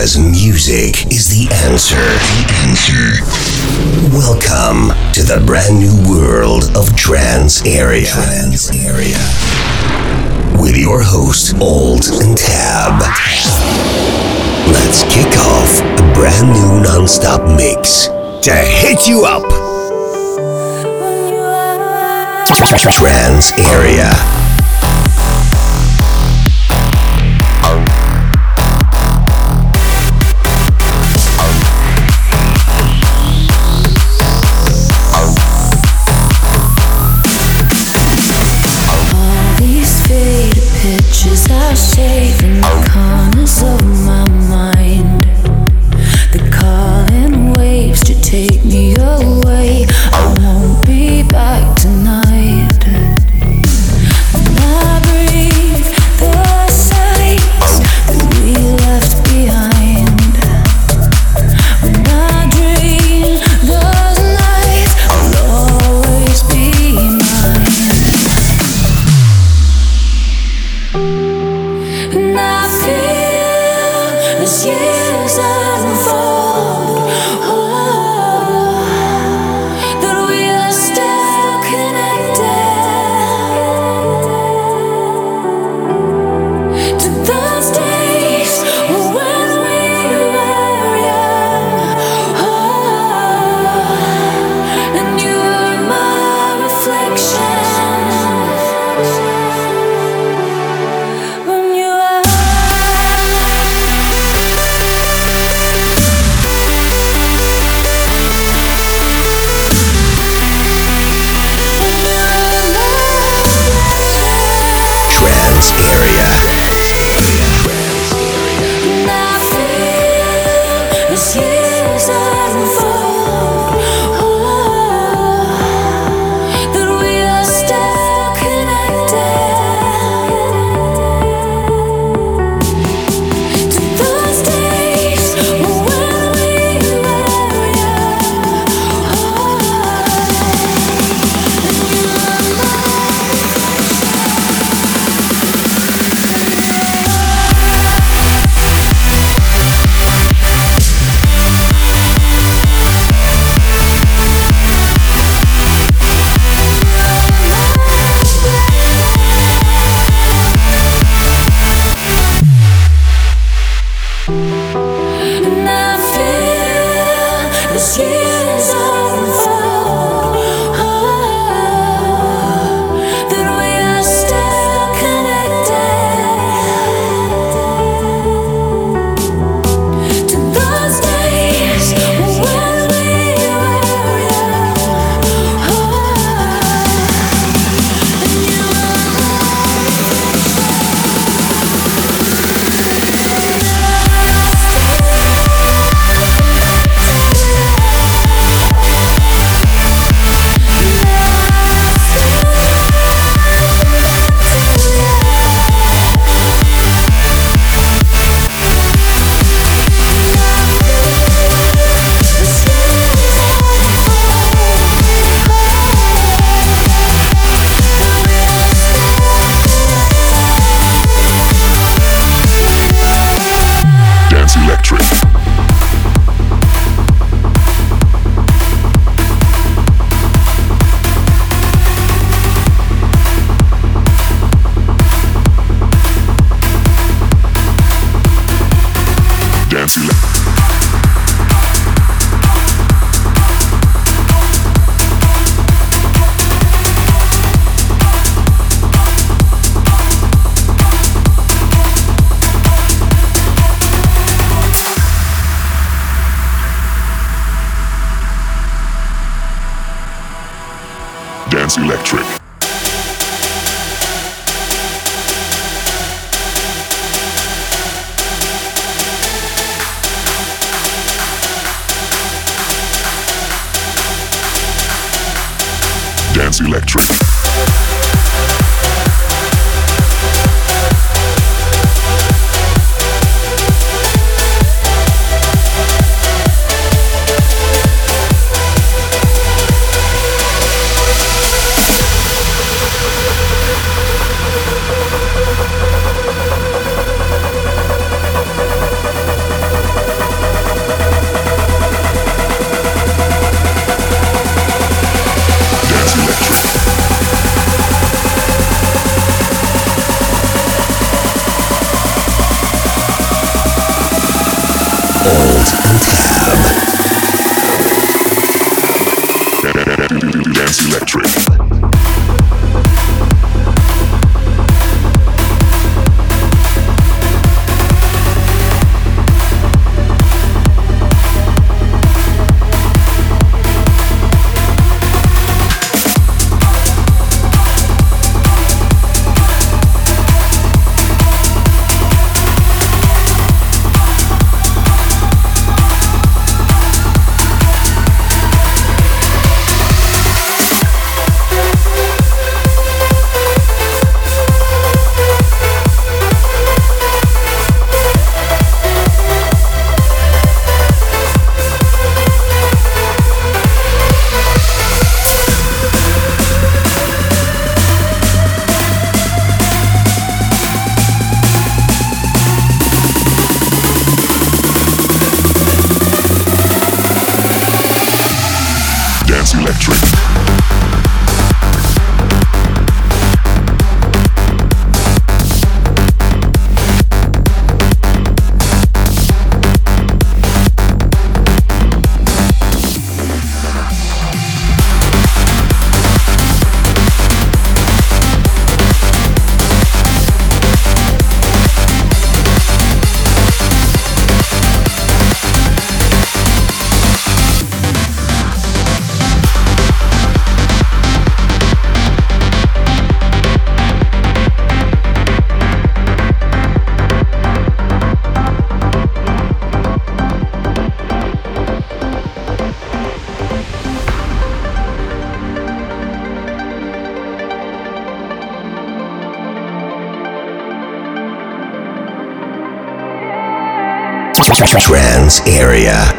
Because music is the answer. The answer. Welcome to the brand new world of Trance Area. Trance Area. With your host, Old and Tab. Let's kick off a brand new non-stop mix to hit you up. Trance Area. Area.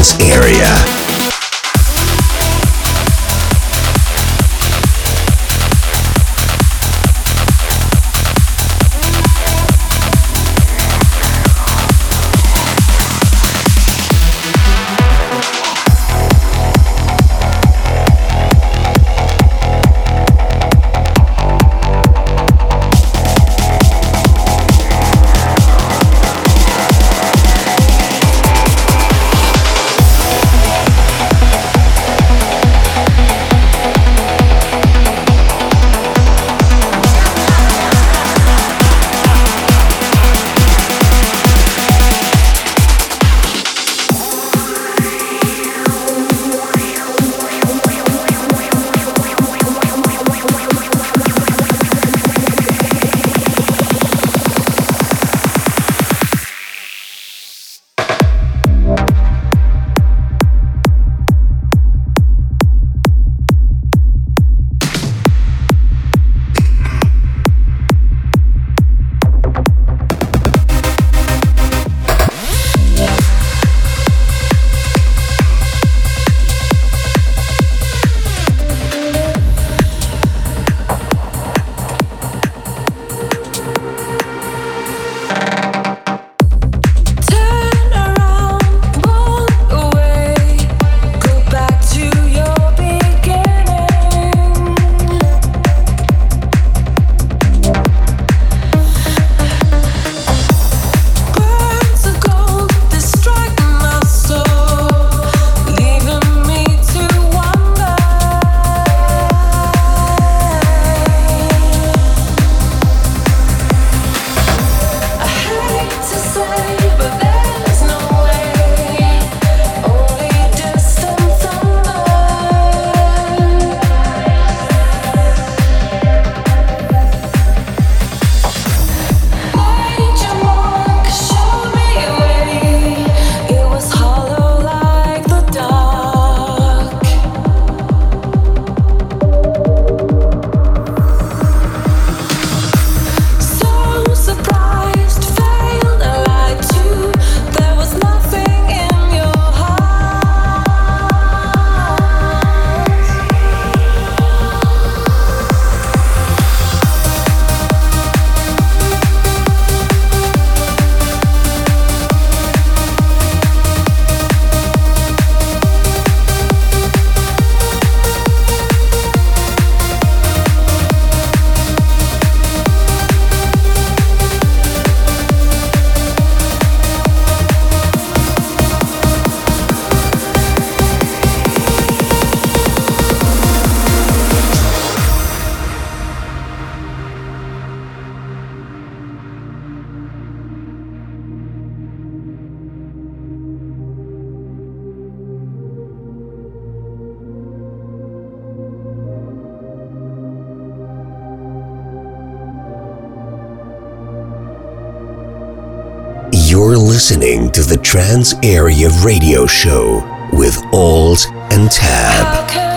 Trance area. Listening to the Trance Area Radio Show with Alt and Tab.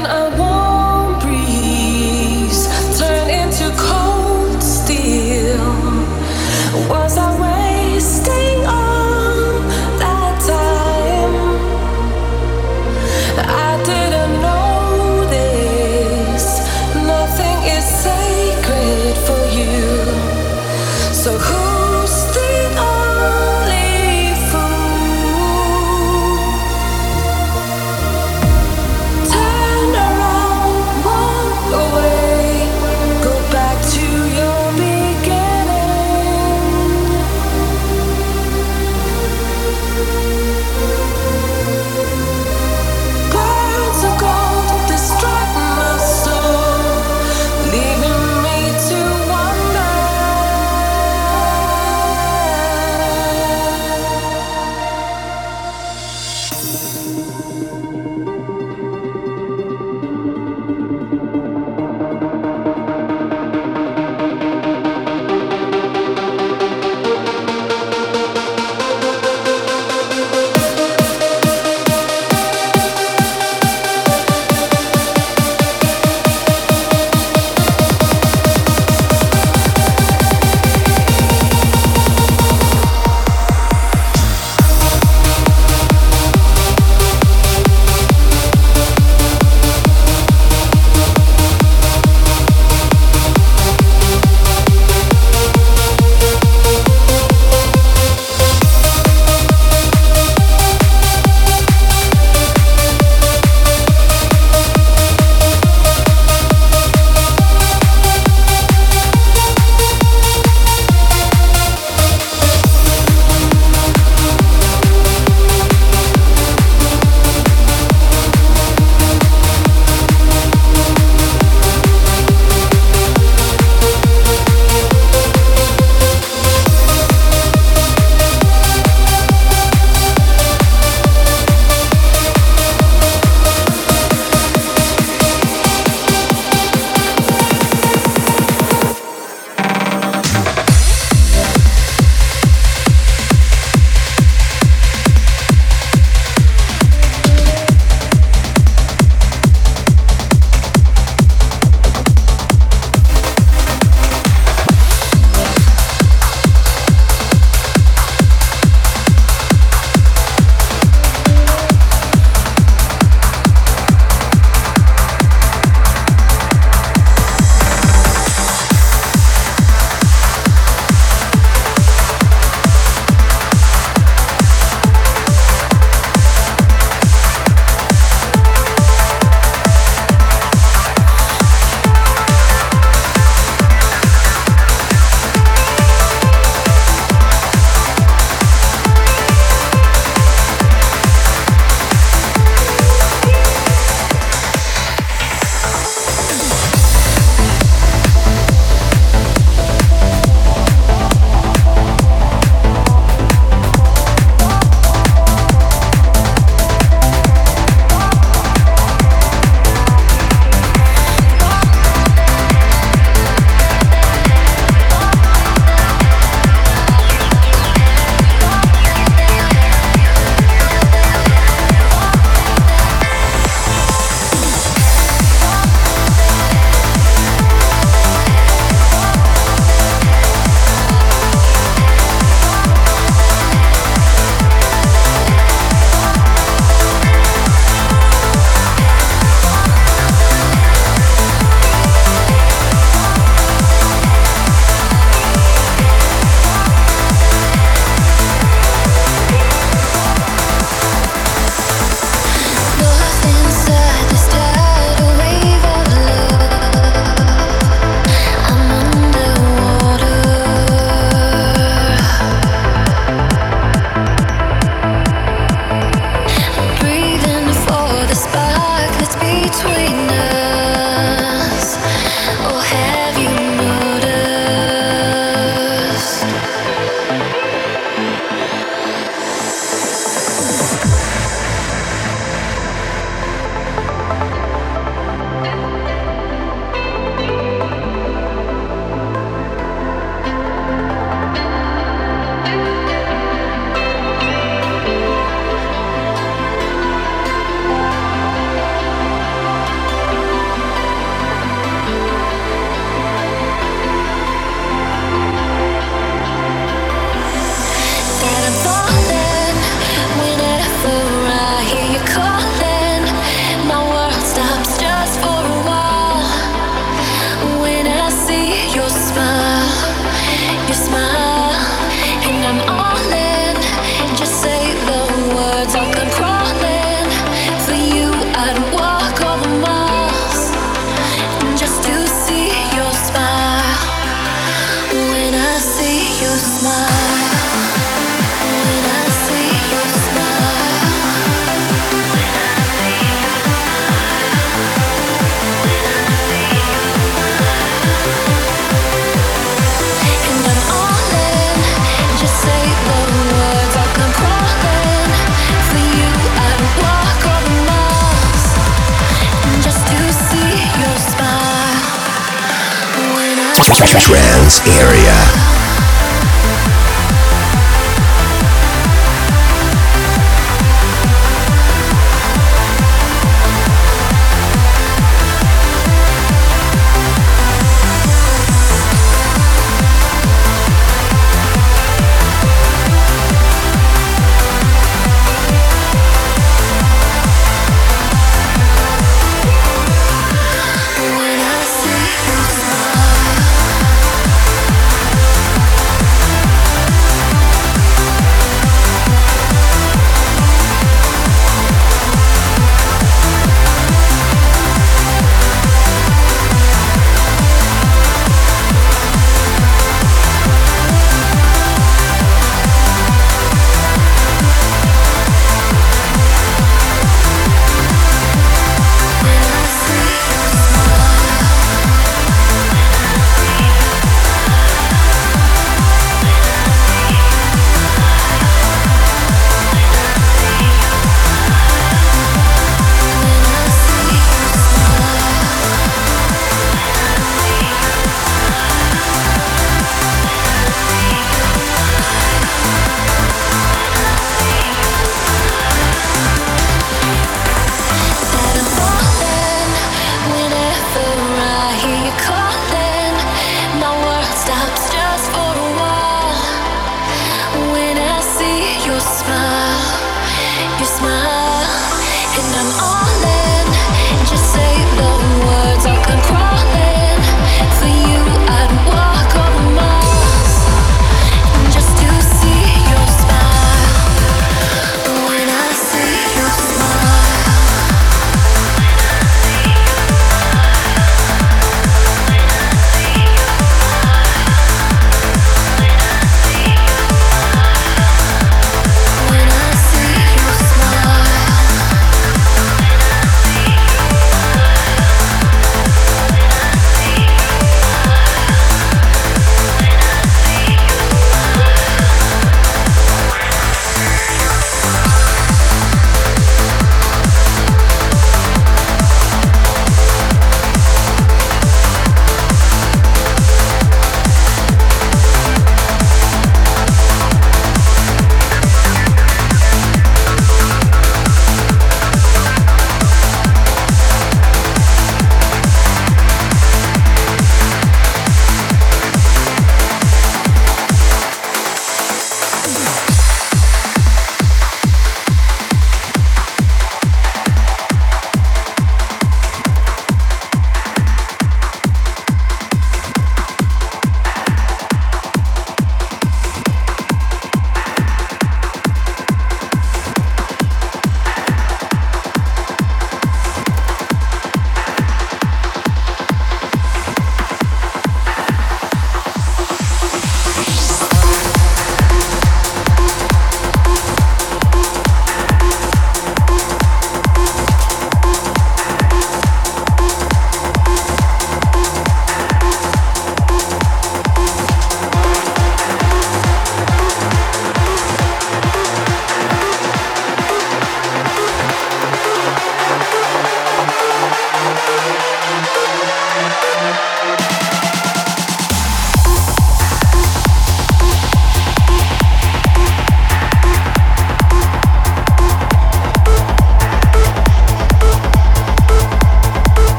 Trance Area.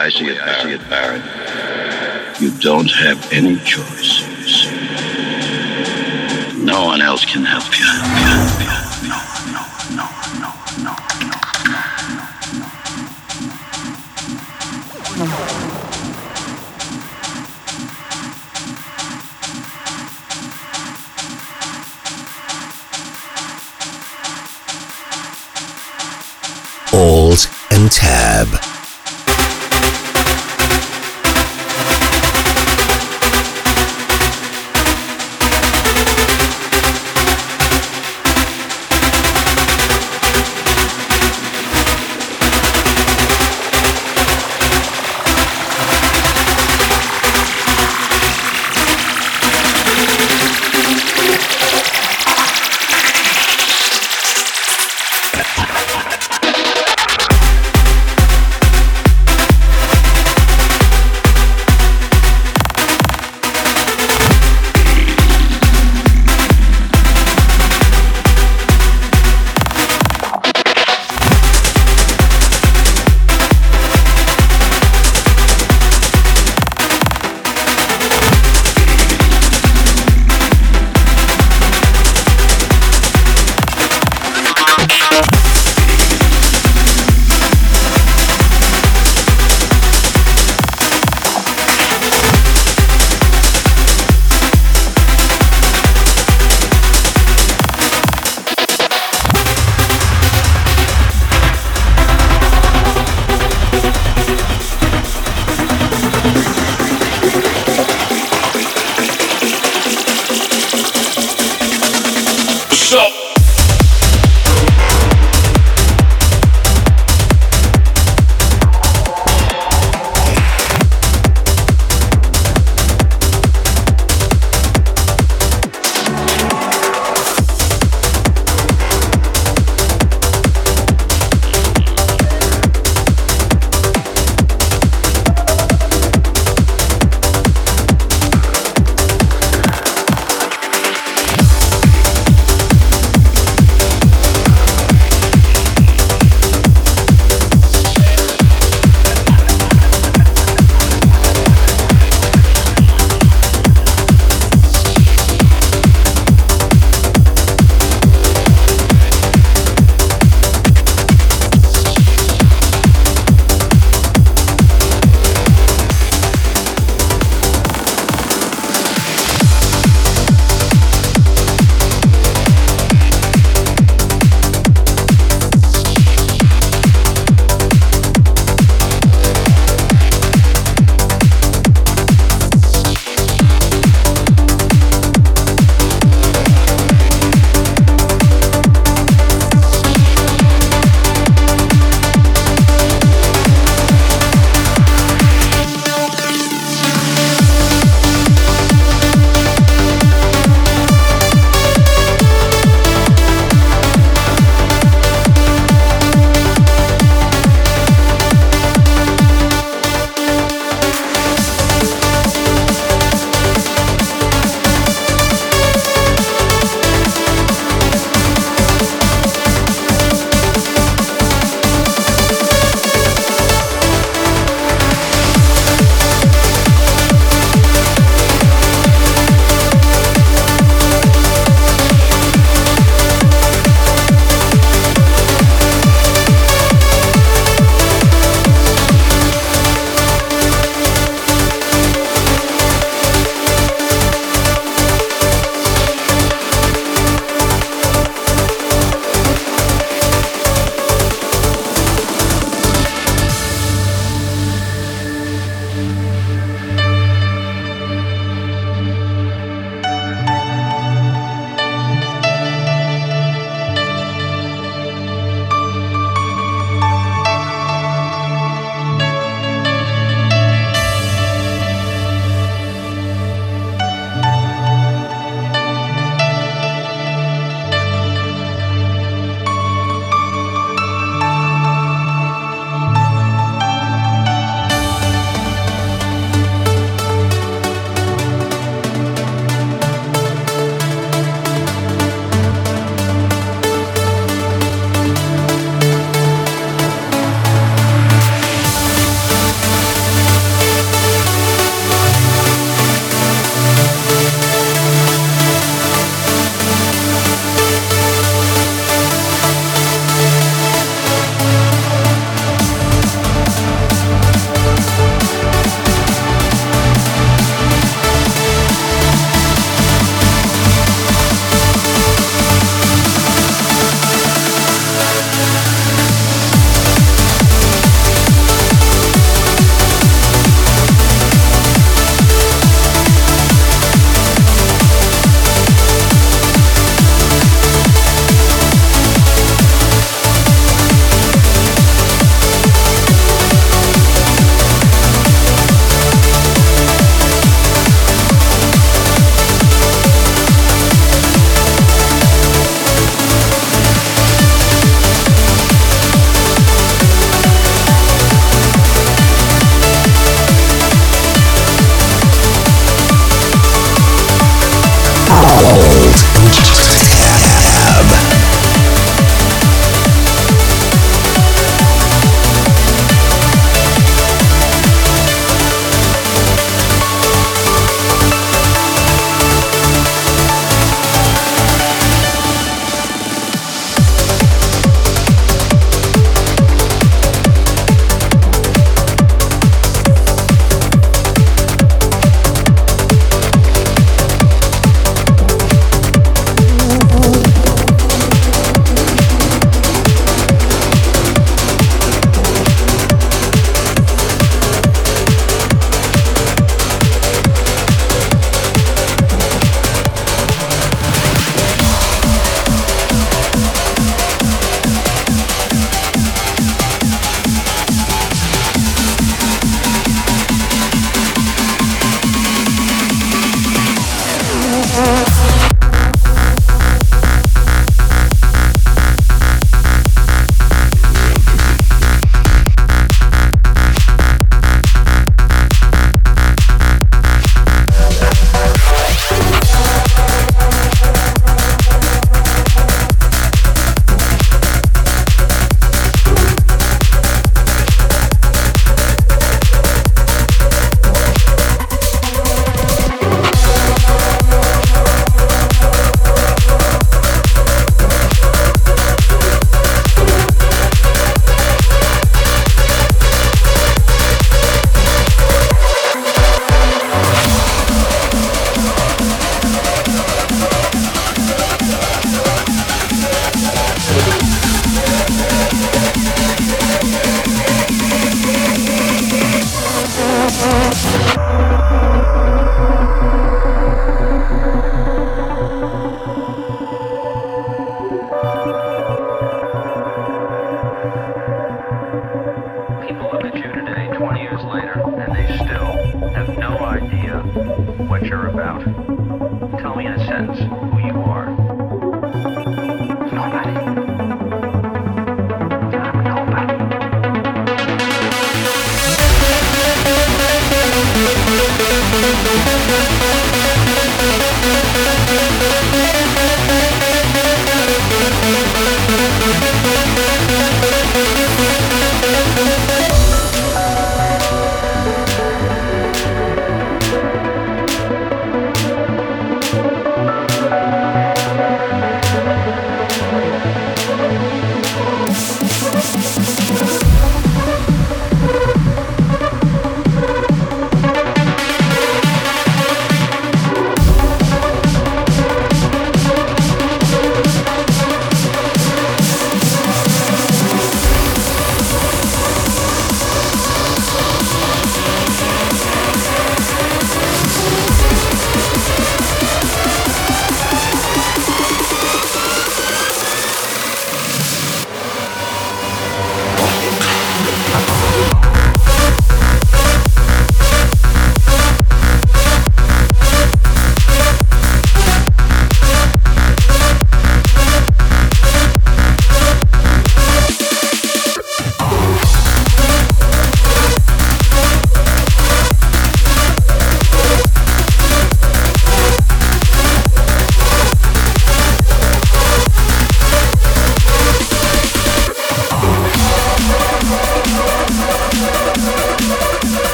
I see it, I see it, Barrett. You don't have any choice. No one else can help you. Help you. No, no, no, no, no, no. Alt and Tab.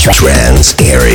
Trance Area.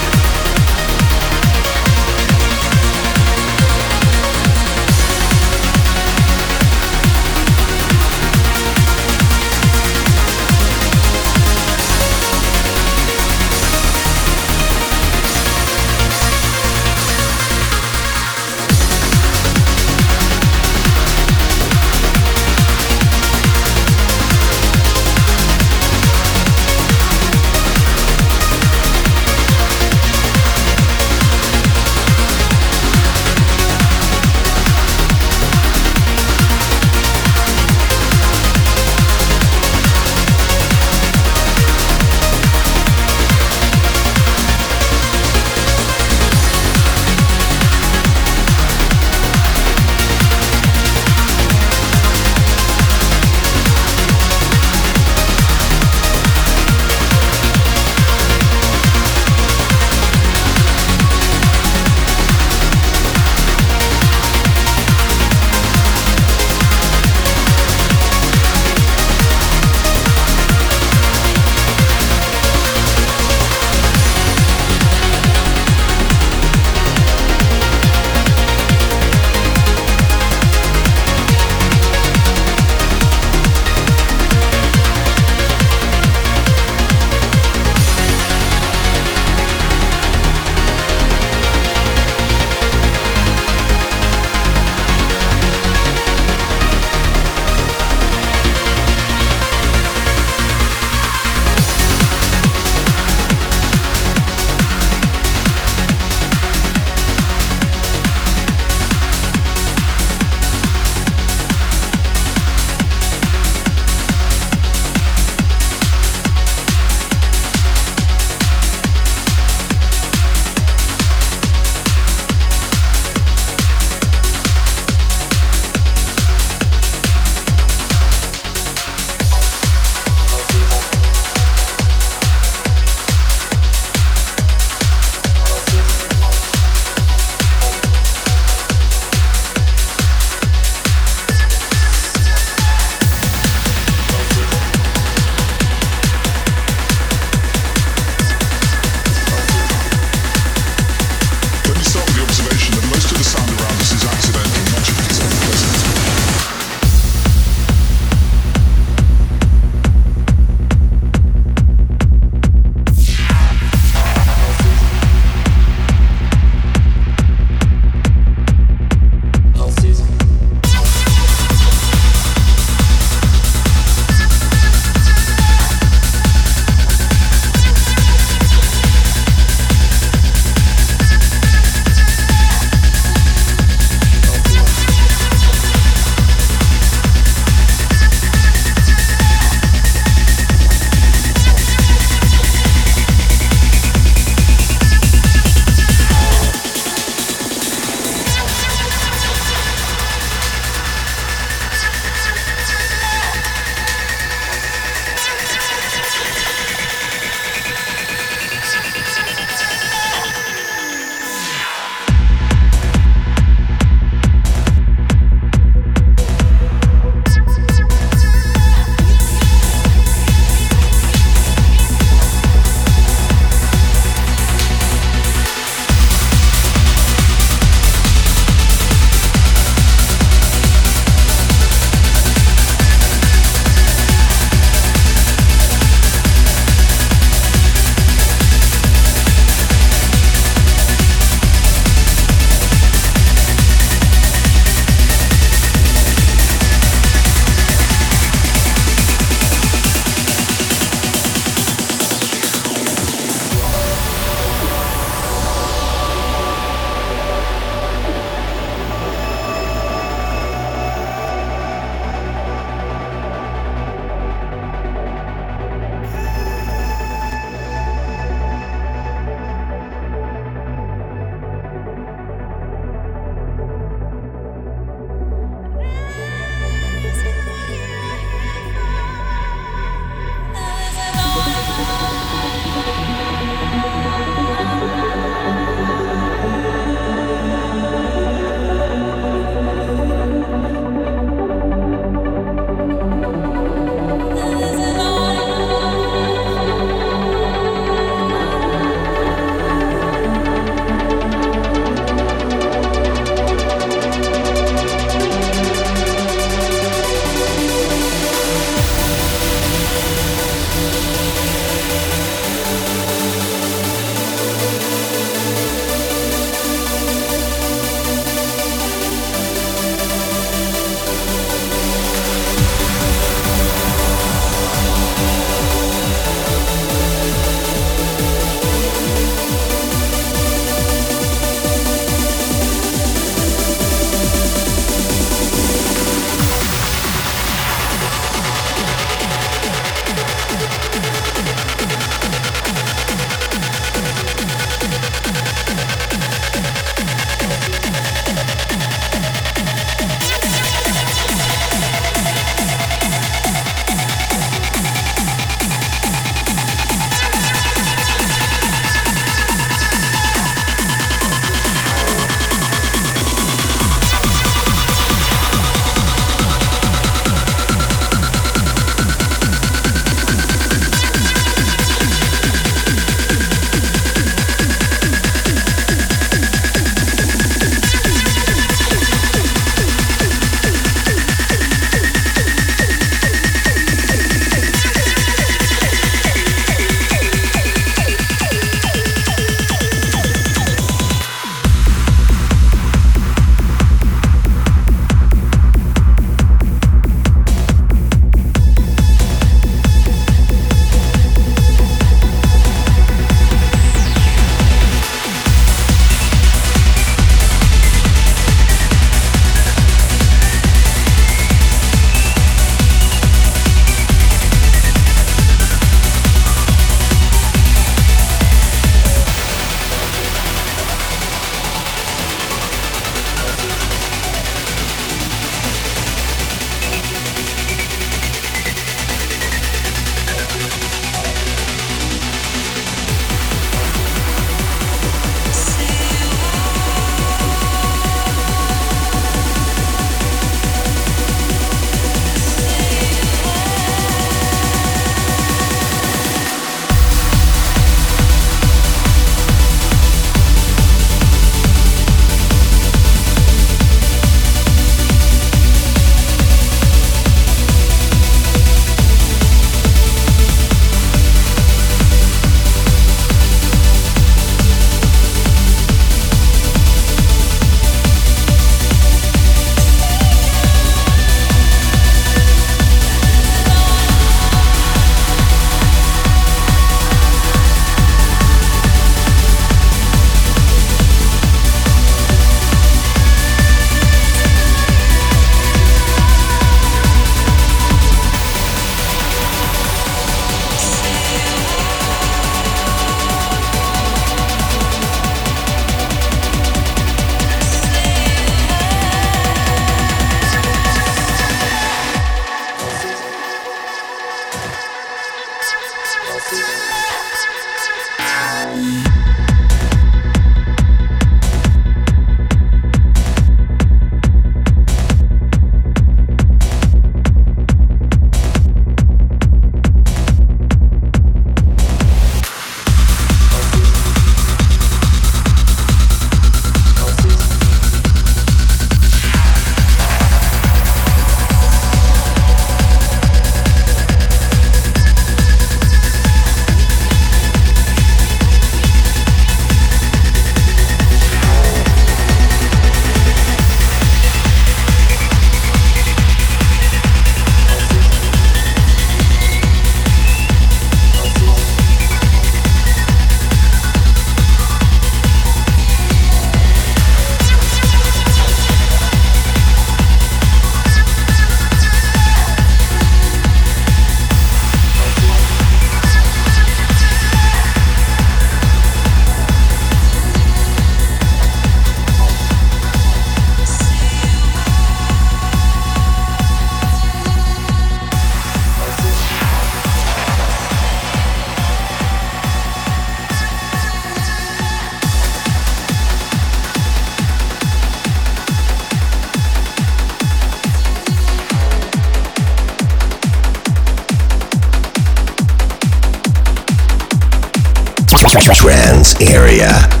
Trance Area.